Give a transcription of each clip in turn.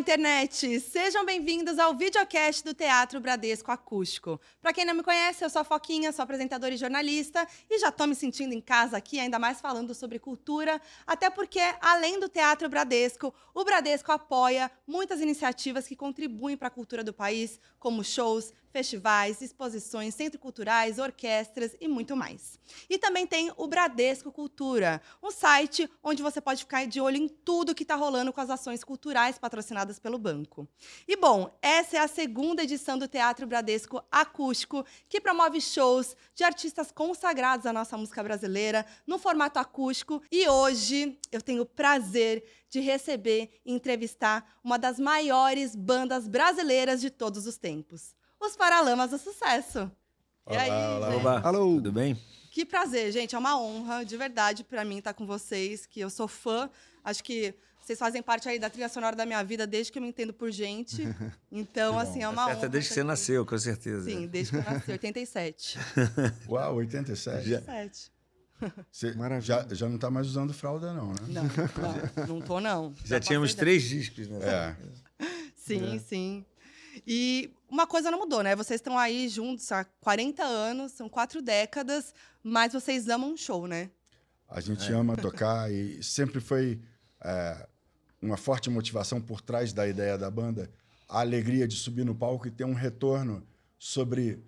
internet! Sejam bem-vindos ao videocast do Teatro Bradesco Acústico. Para quem não me conhece, eu sou a Foquinha, sou apresentadora e jornalista e já estou me sentindo em casa aqui, ainda mais falando sobre cultura, até porque, além do Teatro Bradesco, o Bradesco apoia muitas iniciativas que contribuem para a cultura do país, como shows, festivais, exposições, centros culturais, orquestras e muito mais. E também tem o Bradesco Cultura, um site onde você pode ficar de olho em tudo que está rolando com as ações culturais patrocinadas pelo banco. E bom, essa é a segunda edição do Teatro Bradesco Acústico, que promove shows de artistas consagrados à nossa música brasileira no formato acústico. E hoje eu tenho o prazer de receber e entrevistar uma das maiores bandas brasileiras de todos os tempos os Paralamas do Sucesso. Olá, e aí, olá, gente? Olá. Alô. Tudo bem? Que prazer, gente. É uma honra, de verdade, para mim estar com vocês, que eu sou fã. Acho que vocês fazem parte aí da trilha sonora da minha vida desde que eu me entendo por gente. Então, assim, é uma honra. Desde que você nasceu, com certeza. Sim, desde que eu nasci, 87. Uau, 87. 87. Você já, já não está mais usando fralda, não, né? Não, não, não tô, não. Já, já tínhamos três discos, né? É. Sim, é. sim. E uma coisa não mudou, né? Vocês estão aí juntos há 40 anos, são quatro décadas, mas vocês amam show, né? A gente é. ama tocar e sempre foi é, uma forte motivação por trás da ideia da banda a alegria de subir no palco e ter um retorno sobre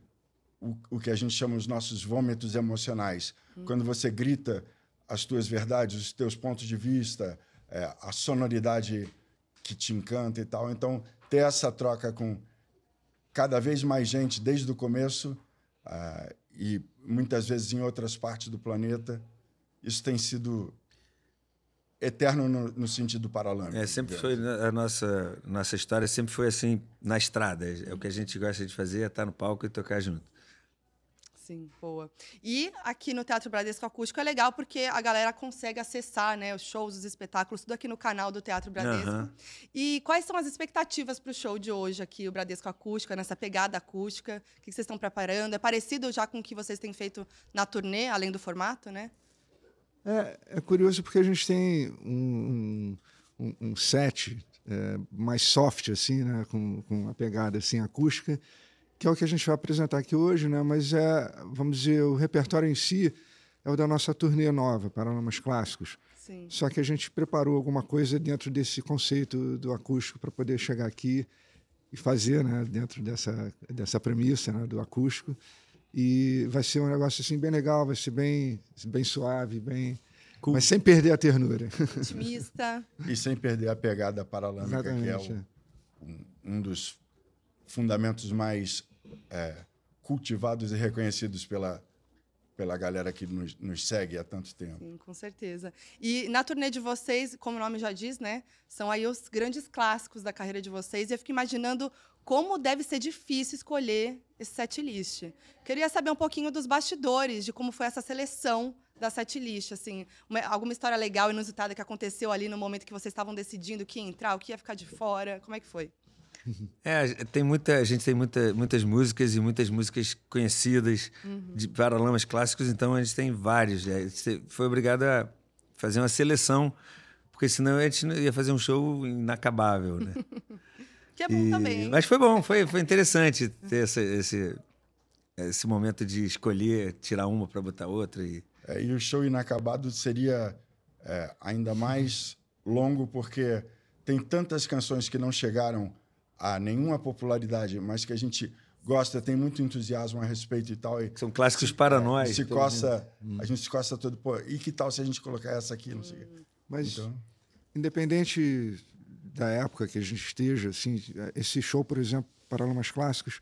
o, o que a gente chama os nossos vômitos emocionais. Hum. Quando você grita as tuas verdades, os teus pontos de vista, é, a sonoridade que te encanta e tal. Então, ter essa troca com cada vez mais gente desde o começo uh, e muitas vezes em outras partes do planeta, isso tem sido eterno no, no sentido paralâmico. É, sempre foi a nossa nossa história sempre foi assim na estrada. É o que a gente gosta de fazer, é estar no palco e tocar junto. Sim, boa. E aqui no Teatro Bradesco Acústico é legal porque a galera consegue acessar né, os shows, os espetáculos, tudo aqui no canal do Teatro Bradesco. Uhum. E quais são as expectativas para o show de hoje aqui, o Bradesco Acústico, nessa pegada acústica? O que vocês estão preparando? É parecido já com o que vocês têm feito na turnê, além do formato, né? É, é curioso porque a gente tem um, um, um set é, mais soft, assim, né, com, com uma pegada assim, acústica, que é o que a gente vai apresentar aqui hoje, né? mas é, vamos dizer, o repertório em si é o da nossa turnê nova, Paralamas Clássicos. Sim. Só que a gente preparou alguma coisa dentro desse conceito do acústico para poder chegar aqui e fazer, né, dentro dessa, dessa premissa né, do acústico. E vai ser um negócio assim bem legal, vai ser bem, bem suave, bem. Cool. Mas sem perder a ternura. Otimista. e sem perder a pegada paralâmica, Exatamente, que é, o, é. um, um dos fundamentos mais é, cultivados e reconhecidos pela, pela galera que nos, nos, segue há tanto tempo. Sim, com certeza. E na turnê de vocês, como o nome já diz, né, são aí os grandes clássicos da carreira de vocês. E eu fico imaginando como deve ser difícil escolher esse set list. Queria saber um pouquinho dos bastidores, de como foi essa seleção da set list, assim, uma, alguma história legal, inusitada que aconteceu ali no momento que vocês estavam decidindo o que ia entrar, o que ia ficar de fora, como é que foi? É, tem muita, a gente tem muita, muitas músicas e muitas músicas conhecidas uhum. de paralamas clássicos, então a gente tem vários. A gente foi obrigado a fazer uma seleção, porque senão a gente ia fazer um show inacabável, né? que é bom e... também. Mas foi bom, foi, foi interessante ter essa, esse, esse momento de escolher, tirar uma para botar outra. E... É, e o show inacabado seria é, ainda mais longo, porque tem tantas canções que não chegaram a nenhuma popularidade, mas que a gente gosta, tem muito entusiasmo a respeito e tal. E São clássicos se, para nós. Se coça, hum. A gente se coça todo. Pô, e que tal se a gente colocar essa aqui? Não sei. Mas, então... independente da época que a gente esteja, assim, esse show, por exemplo, Paralamas Clássicos,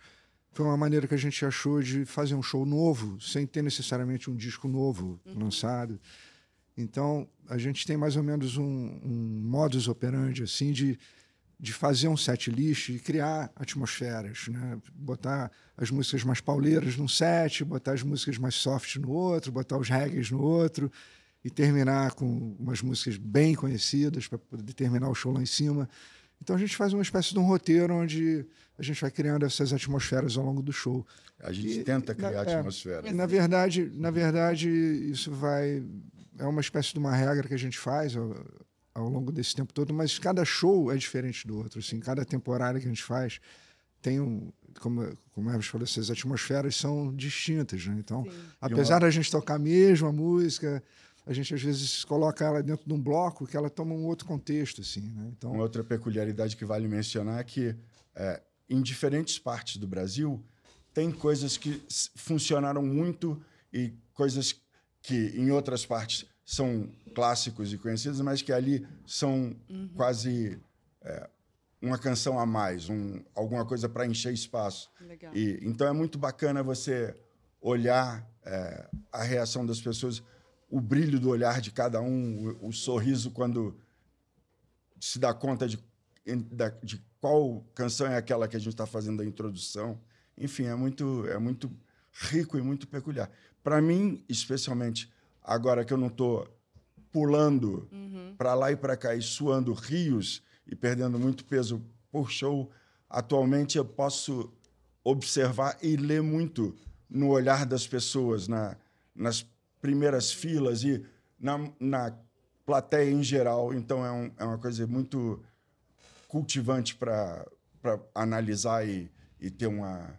foi uma maneira que a gente achou de fazer um show novo, sem ter necessariamente um disco novo uhum. lançado. Então, a gente tem mais ou menos um, um modus operandi, assim, de de fazer um set list e criar atmosferas, né? Botar as músicas mais pauleiras num set, botar as músicas mais soft no outro, botar os reggae no outro e terminar com umas músicas bem conhecidas para poder terminar o show lá em cima. Então a gente faz uma espécie de um roteiro onde a gente vai criando essas atmosferas ao longo do show. A gente e, tenta criar na, atmosfera. É, na verdade, na verdade isso vai é uma espécie de uma regra que a gente faz ao, longo desse tempo todo, mas cada show é diferente do outro. Assim, cada temporada que a gente faz tem um. Como, como Hermes falou, essas atmosferas são distintas. Né? Então, Sim. apesar da gente tocar a mesma música, a gente às vezes coloca ela dentro de um bloco que ela toma um outro contexto. Assim, né? então, Uma outra peculiaridade que vale mencionar é que é, em diferentes partes do Brasil tem coisas que funcionaram muito e coisas que em outras partes são clássicos e conhecidos, mas que ali são quase é, uma canção a mais, um, alguma coisa para encher espaço. Legal. E, então é muito bacana você olhar é, a reação das pessoas, o brilho do olhar de cada um, o, o sorriso quando se dá conta de, de qual canção é aquela que a gente está fazendo a introdução. Enfim, é muito, é muito rico e muito peculiar. Para mim, especialmente, agora que eu não estou pulando para lá e para cá e suando rios e perdendo muito peso por show, atualmente eu posso observar e ler muito no olhar das pessoas, na, nas primeiras filas e na, na plateia em geral. Então é, um- é uma coisa muito cultivante para analisar e, e ter uma,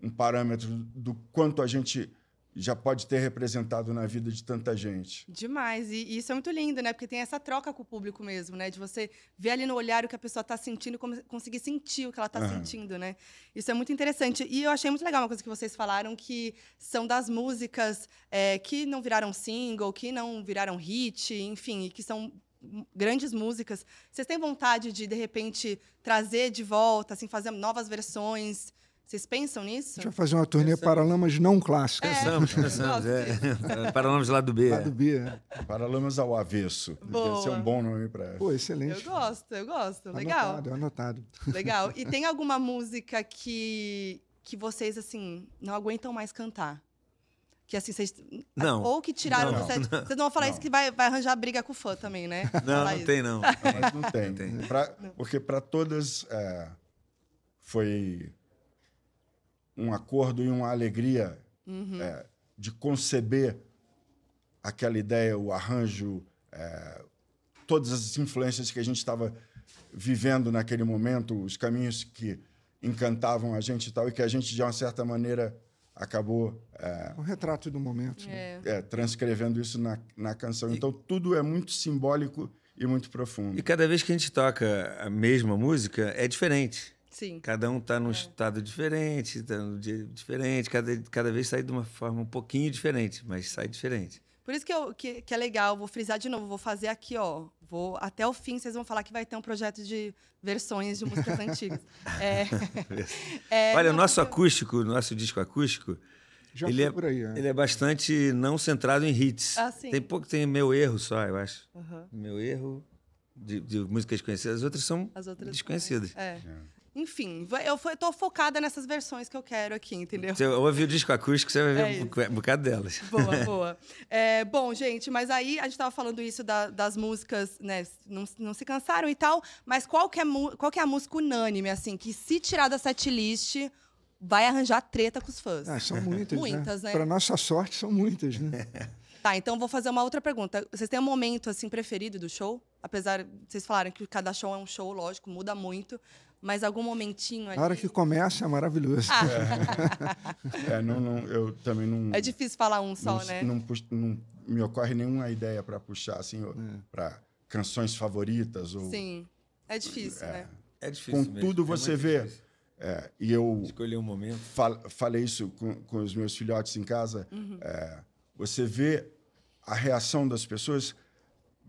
um parâmetro do quanto a gente já pode ter representado na vida de tanta gente. Demais. E, e isso é muito lindo, né? Porque tem essa troca com o público mesmo, né? De você ver ali no olhar o que a pessoa está sentindo e conseguir sentir o que ela está Aham. sentindo, né? Isso é muito interessante. E eu achei muito legal uma coisa que vocês falaram, que são das músicas é, que não viraram single, que não viraram hit, enfim, e que são grandes músicas. Vocês têm vontade de, de repente, trazer de volta, assim, fazer novas versões? Vocês pensam nisso? a gente vai fazer uma turnê Pensamos. Paralamas não clássicas. Pensamos, eu pensamos. gosto É. Paralamas lá do B. Lá é. do B. né? Paralamas ao avesso. Ser Boa. um bom nome para. Pô, excelente. Eu gosto, eu gosto. Legal. Anotado, anotado. Legal. E tem alguma música que, que vocês, assim, não aguentam mais cantar? Que, assim, vocês... Não. Ou que tiraram Não. do set. Vocês não vão falar Não. isso que vai, vai arranjar briga com o fã também, né? Não, não tem, não. Mas não tem. tem. Pra- porque para todas é, foi um acordo e uma alegria Uhum. é, de conceber aquela ideia, o arranjo, é, todas as influências que a gente estava vivendo naquele momento, os caminhos que encantavam a gente e tal, e que a gente, de uma certa maneira, acabou é, Um retrato do momento. né? É. é, transcrevendo isso na, na canção. Então, tudo é muito simbólico e muito profundo. E cada vez que a gente toca a mesma música, é diferente. Sim. Cada um está num estado diferente, está num dia diferente, cada, cada vez sai de uma forma um pouquinho diferente, mas sai diferente. Por isso que, eu, que, que é legal, vou frisar de novo, vou fazer aqui, ó. Vou, até o fim, vocês vão falar que vai ter um projeto de versões de músicas antigas. É, é, Olha, o nosso acústico, o nosso disco acústico, Já ele é, por aí. é. ele é bastante não centrado em hits. Ah, sim. Tem pouco, tem meu erro só, eu acho. Aham. Meu erro de, de músicas conhecidas, as outras são As outras desconhecidas. É. Enfim, eu tô focada nessas versões que eu quero aqui, entendeu? Você ouve o disco acústico, você vai ver É um isso. bocado delas. Boa, boa. É, bom, gente, mas aí a gente tava falando isso da- das músicas, né? Não, não se cansaram e tal, mas qual que, é, qual que é a música unânime, assim, que se tirar da setlist, vai arranjar treta com os fãs? Ah, são muitas, Muitas, né? Para nossa sorte, são muitas, né? Tá, então vou fazer uma outra pergunta. Vocês têm um momento, assim, preferido do show? Apesar, vocês falaram que cada show é um show, lógico, muda muito. Mas algum momentinho ali... A hora que começa é maravilhoso. É, não, não, eu também não. É difícil falar um só, não, né? não pux- não me ocorre nenhuma ideia para puxar assim É. para canções favoritas ou Sim. É difícil, né? É difícil. mesmo, Contudo, é você vê é, e eu Escolher um momento. fal- falei isso com, com os meus filhotes em casa. é, você vê a reação das pessoas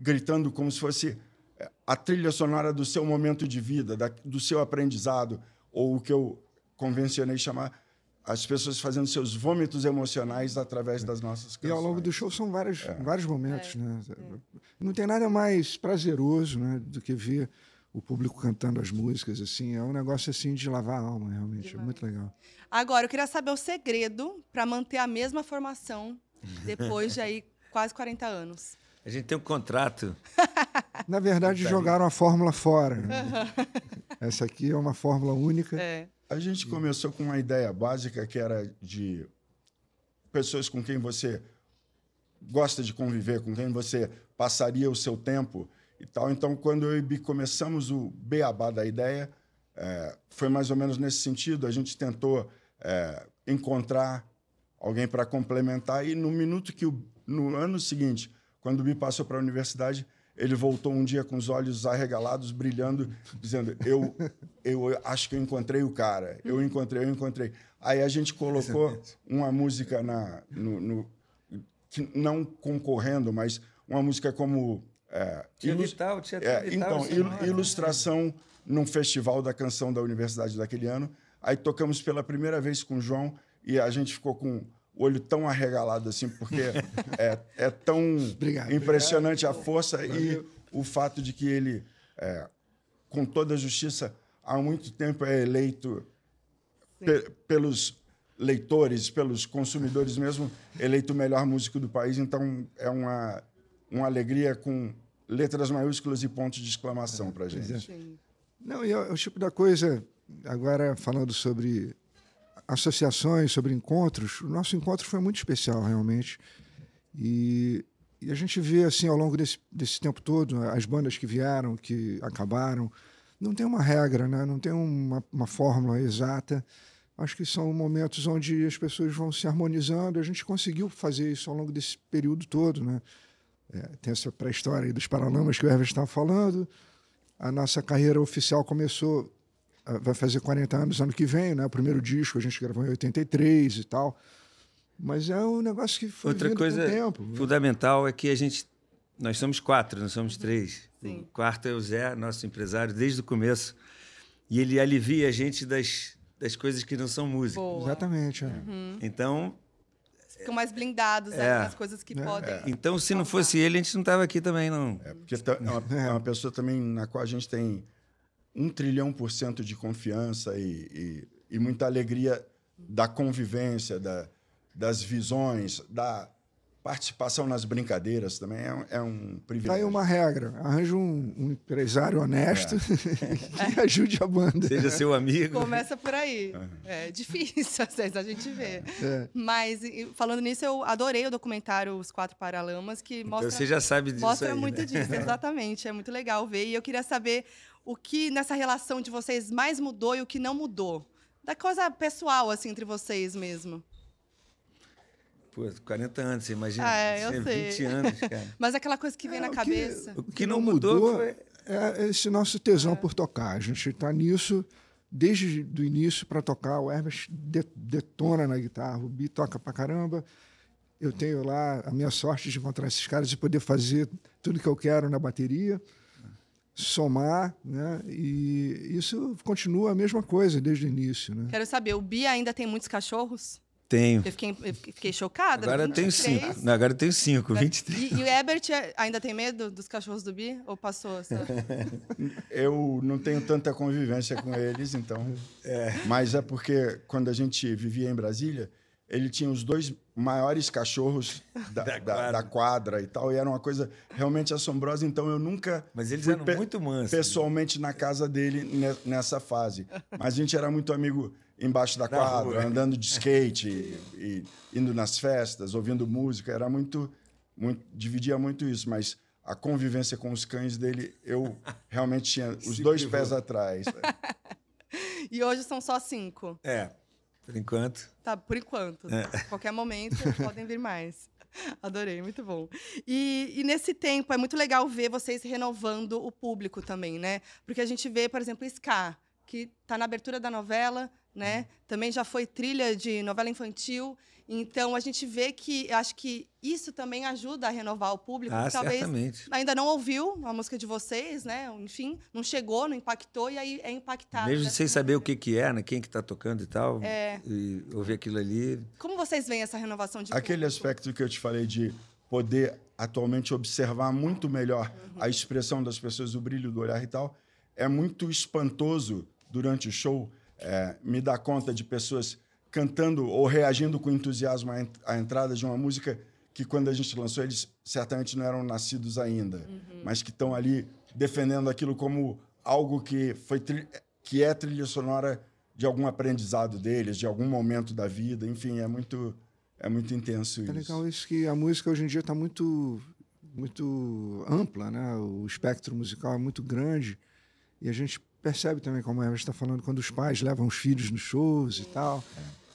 gritando como se fosse é, a trilha sonora do seu momento de vida, da- do seu aprendizado, ou o que eu convencionei chamar as pessoas fazendo seus vômitos emocionais através das nossas E canções. ao longo do show são vários, É. vários momentos, né? Não tem nada mais prazeroso, né, do que ver o público cantando as músicas assim. É um negócio assim de lavar a alma, realmente. É Demais. muito legal. Agora, eu queria saber o segredo para manter a mesma formação depois de aí quase 40 anos. A gente tem um contrato. Na verdade, jogaram a fórmula fora. né? Essa aqui é uma fórmula única. É. A gente começou com uma ideia básica que era de pessoas com quem você gosta de conviver, com quem você passaria o seu tempo e tal. Então, quando eu e Bi começamos o beabá da ideia, é, foi mais ou menos nesse sentido. A gente tentou é, encontrar alguém para complementar e no minuto que o, no ano seguinte, quando o Bi passou para a universidade, ele voltou um dia com os olhos arregalados, brilhando, dizendo: eu, eu acho que eu encontrei o cara. Eu encontrei, eu encontrei. Aí a gente colocou uma música na, no, no não concorrendo, mas uma música como é, é, Então, il ilustração num festival da canção da universidade daquele ano. Aí tocamos pela primeira vez com o João e a gente ficou com olho tão arregalado assim, porque é, é tão obrigado, impressionante obrigado. a força Valeu. e o fato de que ele, é, com toda a justiça, há muito tempo é eleito pe pelos leitores, pelos consumidores mesmo, eleito o melhor músico do país. Então, é uma, uma alegria com letras maiúsculas e pontos de exclamação para a gente. Sim. Não, e é o tipo da coisa, agora falando sobre associações, sobre encontros, o nosso encontro foi muito especial, realmente. E, e a gente vê, assim, ao longo desse, desse tempo todo, as bandas que vieram, que acabaram, não tem uma regra, né? não tem uma, uma fórmula exata. Acho que são momentos onde as pessoas vão se harmonizando. A gente conseguiu fazer isso ao longo desse período todo, né? É, tem essa pré-história dos Paralamas que o Herves estava falando. A nossa carreira oficial começou, vai fazer 40 anos ano que vem, né? O primeiro disco a gente gravou em 83 e tal. Mas é um negócio que foi Outra coisa tempo, né? fundamental né? é que a gente nós somos quatro, não somos três. Sim. O quarto é o Zé, nosso empresário desde o começo. E ele alivia a gente das, das coisas que não são música. Boa. Exatamente. É. Uhum. Então, ficam mais blindados é. nas coisas que é. podem. É. Então, se não fosse ele, a gente não estava aqui também, não. É, porque é uma, é uma, pessoa também na qual a gente tem um trilhão por cento de confiança e, e, e muita alegria da convivência, da, das visões, da participação nas brincadeiras também é um, é um privilégio. Tá aí uma regra. Arranja um, um empresário honesto é. que ajude a banda. Seja seu amigo. Começa por aí. Uhum. É difícil, às vezes, a gente vê. É. Mas, falando nisso, eu adorei o documentário Os Quatro Paralamas, que então mostra... você já sabe disso Mostra aí, muito né? disso, exatamente. É muito legal ver. E eu queria saber o que nessa relação de vocês mais mudou e o que não mudou. Da coisa pessoal, assim, entre vocês mesmo. Pô, 40 anos, você imagina? Ah, é, eu sei. 20 anos, cara. Mas aquela coisa que vem é, na cabeça. Que, o que não mudou, foi... é esse nosso tesão é. por tocar. A gente está nisso desde o início para tocar. O Hermes detona na guitarra, o Bi toca pra caramba. Eu tenho lá a minha sorte de encontrar esses caras e poder fazer tudo que eu quero na bateria, somar, né? E isso continua a mesma coisa desde o início, né? Quero saber, o Bi ainda tem muitos cachorros? Tenho. Eu fiquei, eu fiquei chocada. Agora eu tenho cinco. Não, agora eu tenho cinco, 23. E, e o Ebert é, ainda tem medo dos cachorros do Bi? Ou passou? eu não tenho tanta convivência com eles, então. É. Mas é porque quando a gente vivia em Brasília, ele tinha os dois maiores cachorros da, da, quadra. da, quadra. e tal, e era uma coisa realmente assombrosa. Então eu nunca. Mas eles eram muito mansos. Né? Pessoalmente na casa dele nessa fase. Mas a gente era muito amigo embaixo da quadra, andando de skate, e, e, indo nas festas, ouvindo música. Era muito, muito. dividia muito isso, mas a convivência com os cães dele, eu realmente tinha os dois pés atrás. e hoje são só cinco. É, por enquanto. Tá, por enquanto. É. Qualquer momento podem vir mais. Adorei, muito bom. E, e, nesse tempo é muito legal ver vocês renovando o público também, né? Porque a gente vê, por exemplo, Ska, que está na abertura da novela, né? Uhum. Também já foi trilha de novela infantil. Então a gente vê que acho que isso também ajuda a renovar o público. Ah, que talvez certamente. ainda não ouviu a música de vocês, né? Enfim, não chegou, não impactou e aí é impactado. Mesmo sem saber o que, que é, né? Quem que está tocando e tal. É. E ouvir aquilo ali. Como vocês veem essa renovação de Aquele público? aspecto que eu te falei de poder atualmente observar muito melhor uhum. a expressão das pessoas, o brilho do olhar e tal, é muito espantoso durante o show é, me dá conta de pessoas cantando ou reagindo com entusiasmo à entrada de uma música que, quando a gente lançou, eles certamente não eram nascidos ainda, uhum. mas que estão ali defendendo aquilo como algo que, foi que é trilha sonora de algum aprendizado deles, de algum momento da vida. Enfim, é muito, é muito intenso é isso. É legal isso que a música hoje em dia está muito muito ampla, né? O espectro musical é muito grande e a gente percebe também, como a Eva está falando, quando os pais levam os filhos nos shows e tal.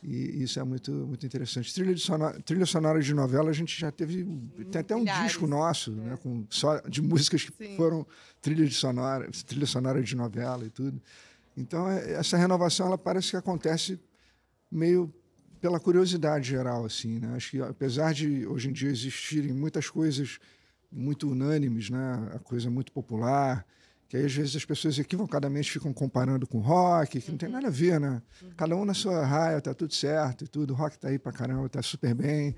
E isso é muito, muito interessante. Trilha, de sonora, trilha sonora de novela, a gente já teve. Tem até um Milhares. disco nosso, né? Com só de músicas que Sim. foram trilha, de sonora, trilha sonora de novela e tudo. Então, é- essa renovação, ela parece que acontece meio pela curiosidade geral, assim, né? Acho que apesar de hoje em dia existirem muitas coisas muito unânimes, né? A coisa muito popular, que aí às vezes as pessoas equivocadamente ficam comparando com rock, que não tem nada a ver, né? Cada um na sua raia, tá tudo certo e tudo, o rock tá aí pra caramba, tá super bem.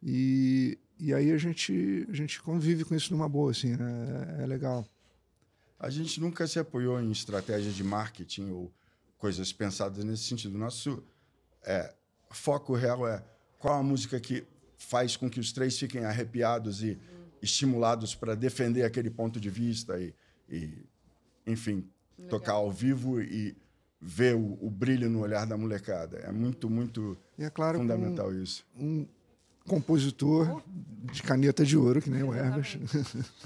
E, e aí a gente, a gente convive com isso numa boa, assim, né? É legal. A gente nunca se apoiou em estratégias de marketing ou coisas pensadas nesse sentido. Nosso é, foco real é qual a música que faz com que os três fiquem arrepiados e estimulados para defender aquele ponto de vista e, e, enfim, tocar ao vivo e ver o, o brilho no olhar da molecada. É muito, muito E é claro, fundamental isso. um compositor de caneta de ouro, que nem o Herbert.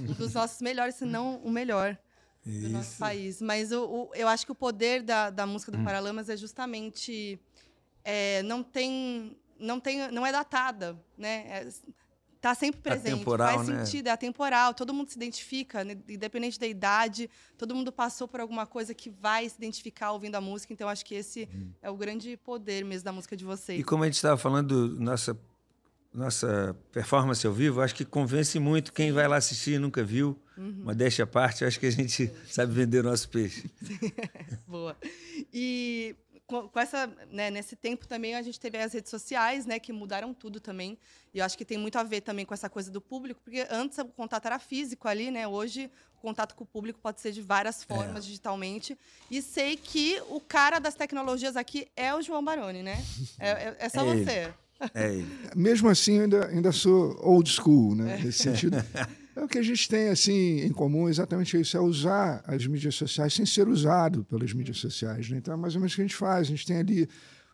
Um dos nossos melhores, se não o melhor do nosso país. Mas o, o- eu acho que o poder da, da música do Hum. Paralamas é justamente é, não tem não tem não é datada, né? É, tá sempre presente, Atemporal, faz né? sentido, é atemporal, todo mundo se identifica, né? independente da idade, todo mundo passou por alguma coisa que vai se identificar ouvindo a música, então acho que esse é o grande poder mesmo da música de vocês. Hum. E como a gente estava falando, nossa, nossa performance ao vivo, acho que convence muito quem vai lá assistir e nunca viu. Uma deixa à parte, acho que a gente sabe vender o nosso peixe. Boa. E com, essa, né, nesse tempo também a gente teve as redes sociais, né, que mudaram tudo também. E eu acho que tem muito a ver também com essa coisa do público, porque antes o contato era físico ali, né? Hoje o contato com o público pode ser de várias formas digitalmente. E sei que o cara das tecnologias aqui é o João Baroni, né? É, é, é só É ele. você. É ele. Mesmo assim, eu ainda, ainda sou old school, né? Nesse sentido. É o que a gente tem, assim, em comum, exatamente isso, é usar as mídias sociais sem ser usado pelas mídias sociais, né? Então, é mais ou menos o que a gente faz. A gente tem ali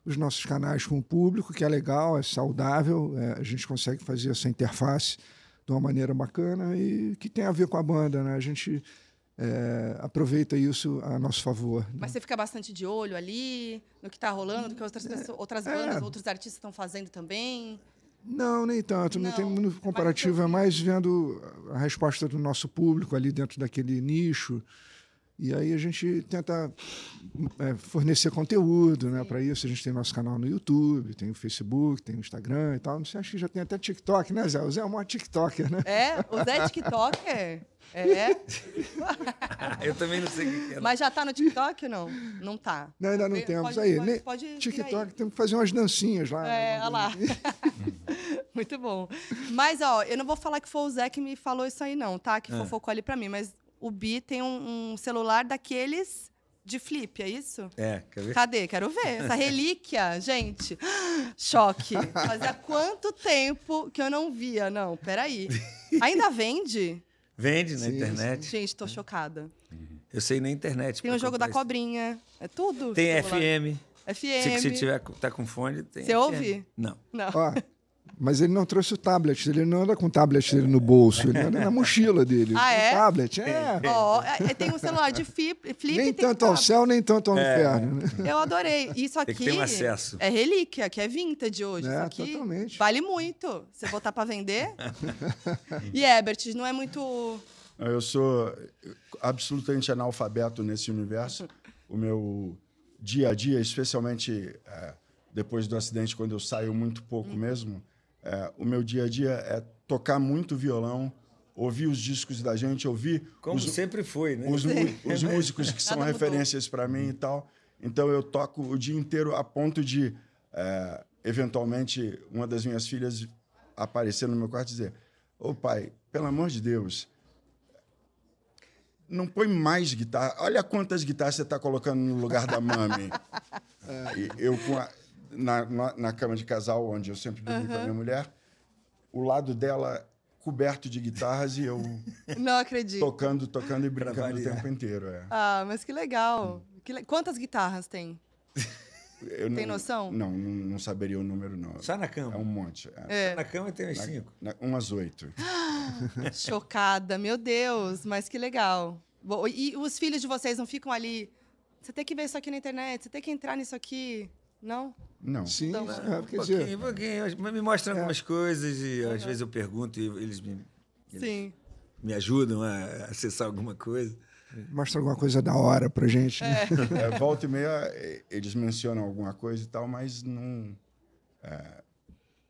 os nossos canais com o público, que é legal, é saudável, é, a gente consegue fazer essa interface de uma maneira bacana e que tem a ver com a banda, né? A gente é, aproveita isso a nosso favor. né? Mas você fica bastante de olho ali, no que está rolando, do que outras, pessoas, outras é. bandas, outros artistas estão fazendo também. Não, nem tanto. Não, Não, tem muito comparativo, é mais vendo a resposta do nosso público ali dentro daquele nicho. E aí a gente tenta é, fornecer conteúdo né, para isso. A gente tem nosso canal no YouTube, tem o Facebook, tem o Instagram e tal. Não sei, acho que já tem até TikTok, né, Zé? O Zé é o maior TikToker, né? É, o Zé é TikToker. É. Eu também não sei o que é. Mas já tá no TikTok ou não? Não tá. Não, ainda não temos. pode- aí, pode- pode TikTok, aí. temos que fazer umas dancinhas lá. É, né? olha lá. Muito bom. Mas, ó, eu não vou falar que foi o Zé que me falou isso aí, não, tá? Que Ah. fofocou ali pra mim. Mas o Bi tem um, um celular daqueles de flip, é isso? É, quer ver? Cadê? Quero ver. Essa relíquia, gente. Choque. Fazia quanto tempo que eu não via? Não, peraí. Ainda vende? Vende na Sim, internet. Gente, tô chocada. Eu sei na internet. Tem o jogo da comprar cobrinha. É tudo? isso. Tem celular. FM. FM. Se, se tiver, tá com fone, tem Você FM. ouve? Não. Não. Ó, mas ele não trouxe o tablet, ele não anda com o tablet dele no bolso, ele anda na mochila dele. Ah, é? O tablet, é. Ó, é- é- tem um celular de flip, flip Nem tanto ao céu, nem tanto ao inferno. Né? Eu adorei. Isso aqui Tem que ter um acesso. é relíquia, que é vintage hoje. É, Isso aqui totalmente. vale muito. Você botar pra vender. e Herbert, não é muito. Eu sou absolutamente analfabeto nesse universo. O meu dia a dia, especialmente é, depois do acidente, quando eu saio muito pouco mesmo, é, o meu dia a dia é tocar muito violão, ouvir os discos da gente, ouvir Como os, sempre foi, né? os, os músicos que são referências para mim e tal. Então eu toco o dia inteiro a ponto de, é, eventualmente, uma das minhas filhas aparecer no meu quarto e dizer: Ô pai, pelo amor de Deus, não põe mais guitarra. Olha quantas guitarras você está colocando no lugar da mami. E eu, com a- na, na, na cama de casal, onde eu sempre dormi com a minha mulher, o lado dela coberto de guitarras e eu Não acredito. tocando, tocando e brincando o tempo inteiro. É. Ah, mas que legal. Que le- Quantas guitarras tem? Eu Tem não- noção? Não, não, não saberia o número, não. Só na cama. É um monte. é. É. Só na cama tem Na- cinco. na- umas oito. Chocada, meu Deus, mas que legal. Bom, E os filhos de vocês não ficam ali. Você tem que ver isso aqui na internet, você tem que entrar nisso aqui. Não? Não. Sim, Então, é, Um quer pouquinho, dizer, um pouquinho. Mas Me mostram algumas coisas e às vezes eu pergunto e eles me, Sim. me ajudam a acessar alguma coisa. mostra alguma coisa da hora pra gente. Né? É, volta e meia, eles mencionam alguma coisa e tal, mas não. é,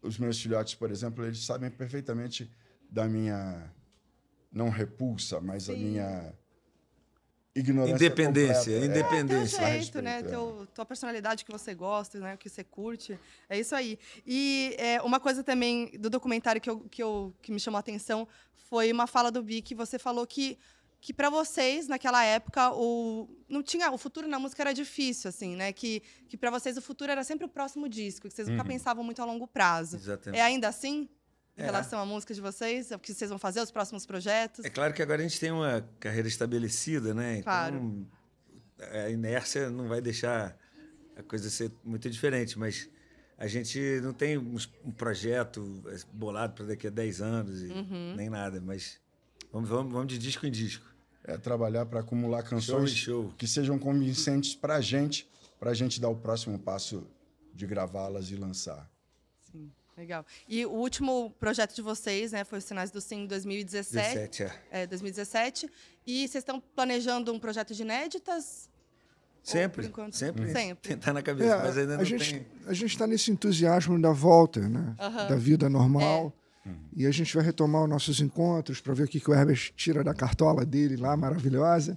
os meus filhotes, por exemplo, eles sabem perfeitamente da minha. Não repulsa, mas a Sim. minha. Ignorância. Independência, completa. É, independência. Teu a jeito, né? é. Teu, tua personalidade que você gosta, né? O que você curte. É isso aí. E é, uma coisa também do documentário que, eu, que, eu, que me chamou a atenção foi uma fala do Bi que você falou que que para vocês naquela época o não tinha o futuro na música era difícil assim né que que para vocês o futuro era sempre o próximo disco que vocês nunca Uhum. pensavam muito a longo prazo Exatamente. é ainda assim em É. relação à música de vocês o que vocês vão fazer os próximos projetos É claro que agora a gente tem uma carreira estabelecida, né? Então, Claro. a inércia não vai deixar a coisa ser muito diferente, mas a gente não tem um projeto eh, bolado para daqui a 10 anos e Uhum. nem nada, mas vamos, vamos, vamos de disco em disco. É trabalhar para acumular Show canções em show. que sejam convincentes para a gente, para a gente dar o próximo passo de gravá-las e lançar. Legal. E o último projeto de vocês, né, foi os Sinais do Sim em 2017, 17, é. é, 2017. E vocês estão planejando um projeto de inéditas? Ou, Sempre, enquanto? sempre. Sempre. Tentar na cabeça, É, mas ainda a não gente tem. a gente está nesse entusiasmo da volta, né? Da vida normal. É. E a gente vai retomar os nossos encontros para ver o que, que o Herbert tira da cartola dele lá, maravilhosa,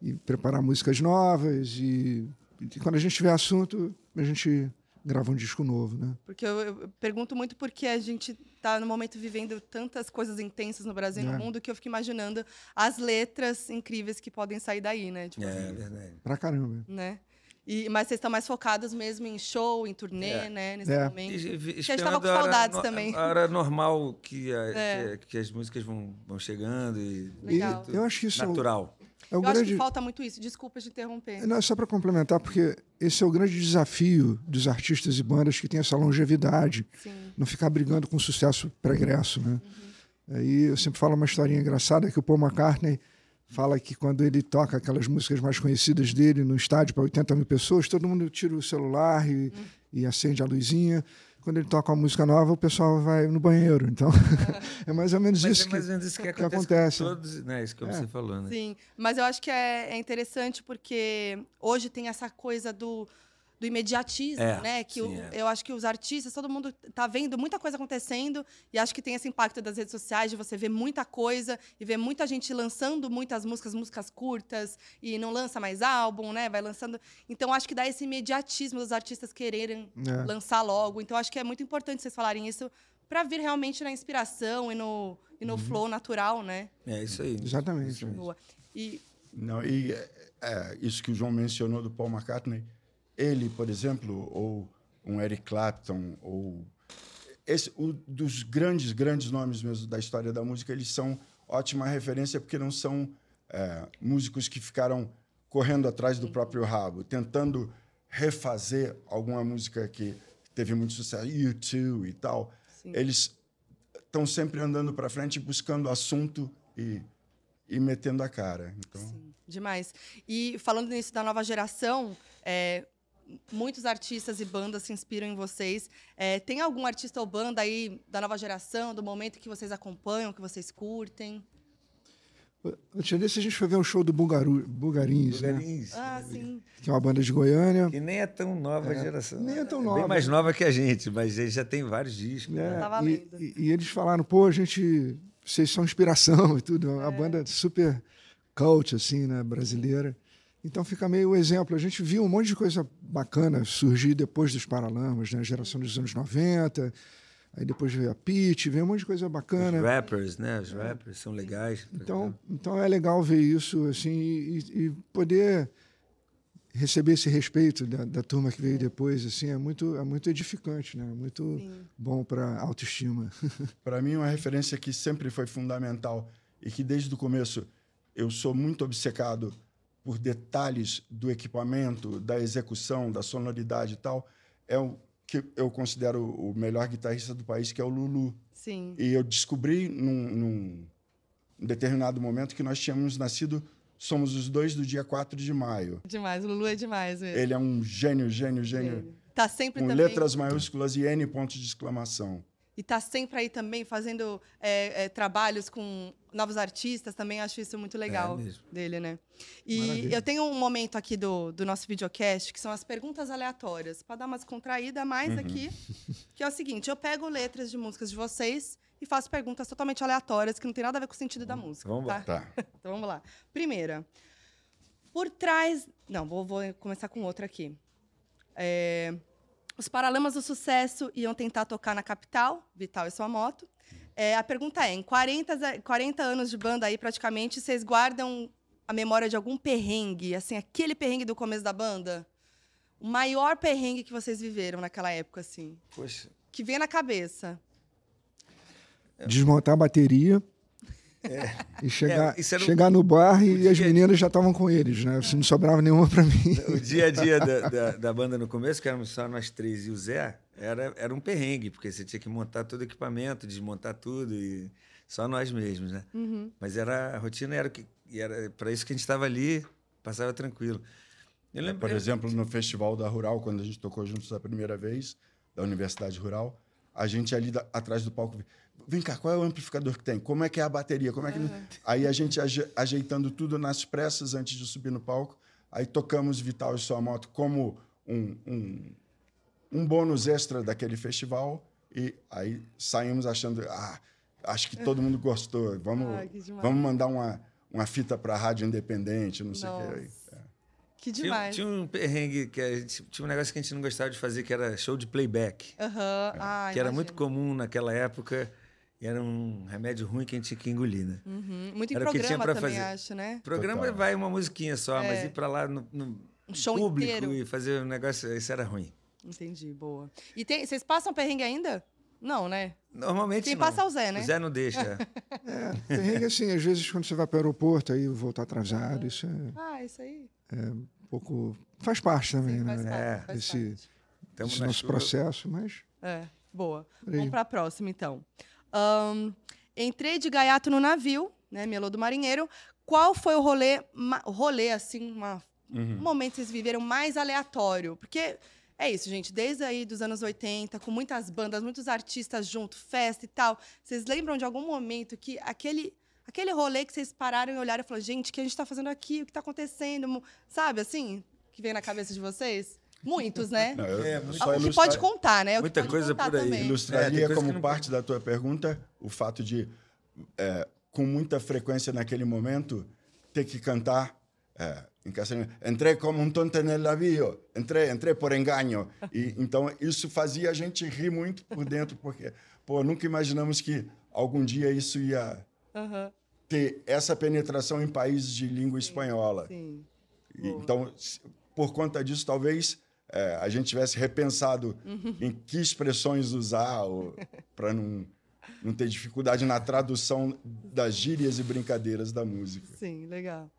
e preparar músicas novas. E, e quando a gente tiver assunto, a gente grava um disco novo, né? Porque eu, eu pergunto muito porque a gente está no momento vivendo tantas coisas intensas no Brasil e É. no mundo que eu fico imaginando as letras incríveis que podem sair daí, né? Tipo É, assim, verdade. Pra caramba. né? E, mas vocês estão mais focados mesmo em show, em turnê, É. né? Nesse É. momento. E- e- tava esperando com a hora saudades no- também. A hora normal que, a- É. que, que as músicas vão, vão chegando e Legal. E eu acho que isso é o- natural. É eu acho grande. que falta muito isso. Desculpa de interromper. Não, é só para complementar, porque esse é o grande desafio dos artistas e bandas que têm essa longevidade, Sim. não ficar brigando com sucesso pregresso, né? Aí eu sempre falo uma historinha engraçada que o Paul McCartney fala que quando ele toca aquelas músicas mais conhecidas dele no estádio para 80 mil pessoas, todo mundo tira o celular e, e acende a luzinha. Quando ele toca uma música nova, o pessoal vai no banheiro. Então, é mais ou menos Mas isso é que, mais ou menos isso que, que acontece, acontece. todos, né? Isso que É. você falou, né? Sim, mas eu acho que é, é interessante porque hoje tem essa coisa do, do imediatismo, É, né? Que sim, o- é. eu acho que os artistas, todo mundo tá vendo muita coisa acontecendo e acho que tem esse impacto das redes sociais de você ver muita coisa e ver muita gente lançando muitas músicas, músicas curtas e não lança mais álbum, né? Vai lançando. Então acho que dá esse imediatismo dos artistas quererem É. lançar logo. Então acho que é muito importante vocês falarem isso para vir realmente na inspiração e no, e Uhum. no flow natural, né? É isso aí. Exatamente. Isso mesmo. Boa. E Não, e é, é, isso que o João mencionou do Paul McCartney, ele, por exemplo, ou um Eric Clapton, ou esse, o, dos grandes, grandes nomes mesmo da história da música, eles são ótima referência porque não são é, músicos que ficaram correndo atrás do próprio rabo, tentando refazer alguma música que teve muito sucesso, U2 e tal. Sim. Eles estão sempre andando para frente, buscando assunto e, e metendo a cara. Então, Sim, demais. E falando nisso da nova geração, é, muitos artistas e bandas se inspiram em vocês. É, tem algum artista ou banda aí da nova geração, do momento que vocês acompanham, que vocês curtem? Antes desse, a gente foi ver um show do Bulgaru, Bulgarins, né? Bulgarins, Ah, sim. que é uma banda de Goiânia. Que nem é tão nova a geração. nem é tão Bem nova. mais nova que a gente, mas ele já tem vários discos. né? Tá E, e- e eles falaram, pô, a gente, vocês são inspiração e tudo. É. A banda super cult, assim, né, brasileira. Então fica meio o exemplo. A gente viu um monte de coisa bacana surgir depois dos Paralamas, né? A geração dos anos 90, aí depois veio a Pitty, veio um monte de coisa Os bacana. rappers, né? Os rappers são legais. Então, então é legal ver isso, assim, e, e poder receber esse respeito da, da turma que veio depois, assim, é muito, é muito edificante, né? Muito Sim. bom para autoestima. para mim, uma referência que sempre foi fundamental e que desde o começo eu sou muito obcecado por detalhes do equipamento, da execução, da sonoridade e tal, é o que eu considero o melhor guitarrista do país, que é o Lulu. Sim. E eu descobri num, num determinado momento que nós tínhamos nascido, somos os dois do dia 4 de maio. Demais, o Lulu é demais mesmo. Ele é um gênio, gênio, gênio. Tá sempre com também. letras maiúsculas e N pontos de exclamação. E tá sempre aí também fazendo é, é, trabalhos com novos artistas também. Acho isso muito legal É dele, né? E Maravilha. eu tenho um momento aqui do, do nosso videocast que são as perguntas aleatórias, para dar uma descontraída a mais aqui. Que é o seguinte: eu pego letras de músicas de vocês e faço perguntas totalmente aleatórias que não tem nada a ver com o sentido da música. Vamos tá? Tá. Então vamos lá. Primeira. Por trás. Não, vou, vou começar com outra aqui. É, Os Paralamas do Sucesso iam tentar tocar na capital, Vital e sua moto. É, a pergunta é: em 40, za- 40 anos de banda aí, praticamente, vocês guardam a memória de algum perrengue, assim, aquele perrengue do começo da banda? O maior perrengue que vocês viveram naquela época, assim? Poxa, Que vem na cabeça. Desmontar a bateria e chegar, É, um- chegar no bar e as meninas já estavam com eles, né? Se não sobrava nenhuma para mim. o dia a dia da, da, da banda no começo, que éramos só nós três e o Zé, era, era um perrengue, porque você tinha que montar todo o equipamento, desmontar tudo, e só nós mesmos, né? Uhum. Mas era, a rotina era, o que, era para isso que a gente estava ali, passava tranquilo. Eu lembro, Por exemplo, no Festival da Rural, quando a gente tocou juntos a primeira vez, da Universidade Rural, a gente ali da- atrás do palco, vem cá, qual é o amplificador que tem? Como é que é a bateria? Como é que... Aí a gente aje- ajeitando tudo nas pressas antes de subir no palco, aí tocamos Vital e Sua Moto como um, um, um bônus extra daquele festival e aí saímos achando, ah, acho que todo mundo gostou, vamos, que demais. vamos mandar uma, uma fita para a rádio independente, não sei o que. Aí, Nossa. Que tinha, demais. tinha um perrengue, que a gente, tinha um negócio que a gente não gostava de fazer, que era show de playback. Aham. Ah, que era imagino. muito comum naquela época, era um remédio ruim que a gente tinha que engolir, né? Uhum. Muito em Era o que tinha programa também, fazer. acho, né? programa Total. vai uma musiquinha só, mas É. ir pra lá no, no Um show público inteiro. e fazer um negócio, isso era ruim. Entendi, boa. E tem, vocês passam perrengue ainda? Não, né? Normalmente Quem não. passa é o Zé, né? O Zé não deixa. É, perrengue assim, às vezes quando você vai para o aeroporto aí voltar atrasado, isso é Ah, isso aí. um pouco. faz parte também, Sim, faz né? parte, É, faz esse- parte. Esse nosso chuva. processo, mas. É, boa. Vamos para a próxima, então. Ahn, entrei de gaiato no navio, né, Melô do Marinheiro. Qual foi o rolê, rolê assim, uma- um momento que vocês viveram mais aleatório? Porque é isso, gente, desde aí dos anos 80, com muitas bandas, muitos artistas junto, festa e tal. Vocês lembram de algum momento que aquele aquele rolê que vocês pararam e olharam e falaram, gente, o que a gente está fazendo aqui? O que está acontecendo? Sabe, assim, que vem na cabeça de vocês? Muitos, né? Não, eu É, muito- o que pode contar, né? Muita coisa por aí. também. É, Ilustraria coisa como não parte da tua pergunta o fato de, é, com muita frequência naquele momento, ter que cantar é, em castelhano, entrei como um tonto nel navio, entrei, entrei por engano. E, então, isso fazia a gente rir muito por dentro, porque, pô, nunca imaginamos que algum dia isso ia Aham, ter essa penetração em países de língua espanhola. sim. E, Então, por conta disso, talvez é, a gente tivesse repensado em que expressões usar para não, não ter dificuldade na tradução das gírias e brincadeiras da música. Sim, legal.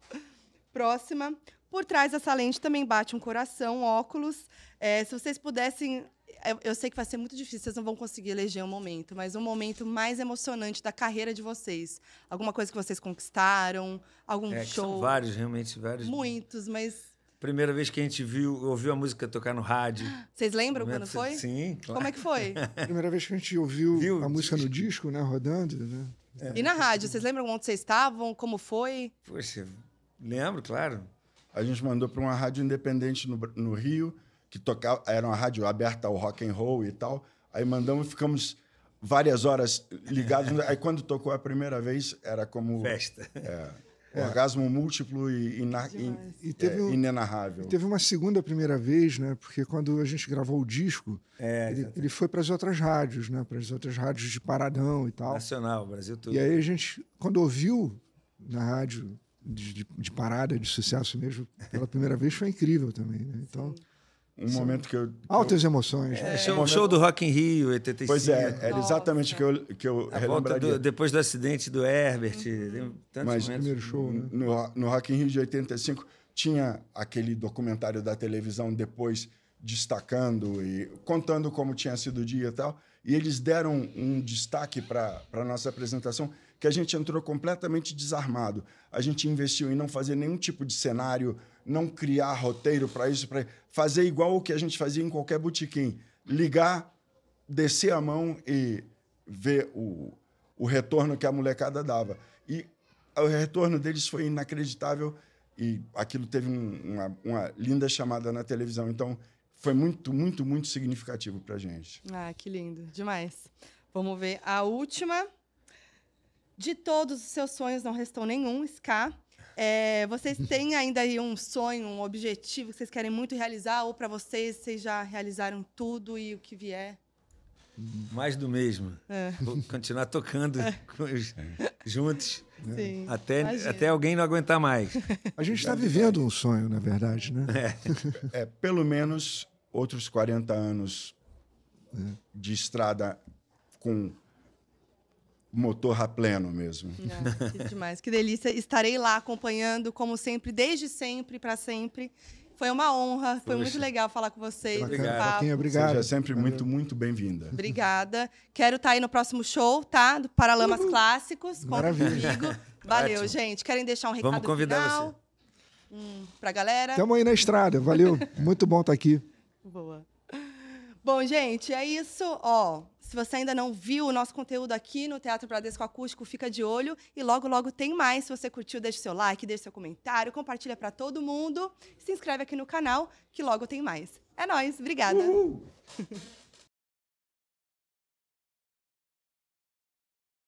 Próxima. Por trás dessa lente também bate um coração, óculos. É, se vocês pudessem. eu- Eu sei que vai ser muito difícil, vocês não vão conseguir eleger um momento, mas um momento mais emocionante da carreira de vocês. Alguma coisa que vocês conquistaram, algum É, show. são vários, realmente vários. Muitos, mas. Primeira vez que a gente viu, ouviu a música tocar no rádio. Vocês lembram quando foi? Sim, claro. Como é que foi? Primeira vez que a gente ouviu Viu a música no disco, né? Rodando, né? E na rádio, vocês lembram onde vocês estavam? Como foi? Poxa, lembro, claro. A gente mandou para uma rádio independente no, no Rio, que tocava, era uma rádio aberta ao rock and roll e tal. Aí mandamos, ficamos várias horas ligados. Aí quando tocou a primeira vez, era como Festa. Orgasmo múltiplo e, ina- E teve é, um- inenarrável. Teve uma segunda primeira vez, né? Porque quando a gente gravou o disco, É, ele, ele foi para as outras rádios, né? Para as outras rádios de Paradão e tal. nacional, Brasil todo. E aí a gente, quando ouviu na rádio de, de- de parada, de sucesso mesmo, pela primeira vez, foi incrível também. Né? Então, Um momento que eu. altas emoções. né? É, show, show do Rock in Rio, 85. Pois é, era exatamente o que eu, que eu A volta relembraria. do- depois do acidente do Herbert. tem tantos Mas momentos. Primeiro show, né? No, no Rock in Rio de 85, tinha aquele documentário da televisão depois destacando e contando como tinha sido o dia e tal. E eles deram um destaque para a nossa apresentação que a gente entrou completamente desarmado. A gente investiu em não fazer nenhum tipo de cenário, não criar roteiro para isso, para fazer igual o que a gente fazia em qualquer botequim. Ligar, descer a mão e ver o, o retorno que a molecada dava. E o retorno deles foi inacreditável e aquilo teve um, uma, uma linda chamada na televisão. Então, foi muito, muito, muito significativo para a gente. Ah, que lindo. Demais. Vamos ver a última. De todos os seus sonhos, não restou nenhum, Ska. É, vocês têm ainda aí um sonho, um objetivo que vocês querem muito realizar? Ou para vocês, vocês já realizaram tudo e o que vier? Mais do mesmo. É. Vou continuar tocando é. juntos. Sim, até, até alguém não aguentar mais. A gente está vivendo um sonho, na verdade, né? É. é pelo menos outros 40 anos de estrada com motor a pleno mesmo. Ah, que demais, que delícia. Estarei lá acompanhando, como sempre, desde sempre, para sempre. Foi uma honra, foi muito legal falar com vocês. Obrigado. obrigado. Seja sempre Valeu. muito, muito bem-vinda. Obrigada. Quero estar tá aí no próximo show, tá? Do Paralamas Uhul. Clássicos. Conta Maravilha. comigo. Valeu, Ótimo. gente. Querem deixar um recado Vamos convidar final? você. Hum, pra galera? Estamos aí na estrada. Valeu. muito bom estar tá aqui. Boa. Bom, gente, é isso. Ó, se você ainda não viu o nosso conteúdo aqui no Teatro Bradesco Acústico, fica de olho. E logo, logo tem mais. Se você curtiu, deixe seu like, deixe seu comentário, compartilha para todo mundo. Se inscreve aqui no canal, que logo tem mais. É nóis. Obrigada.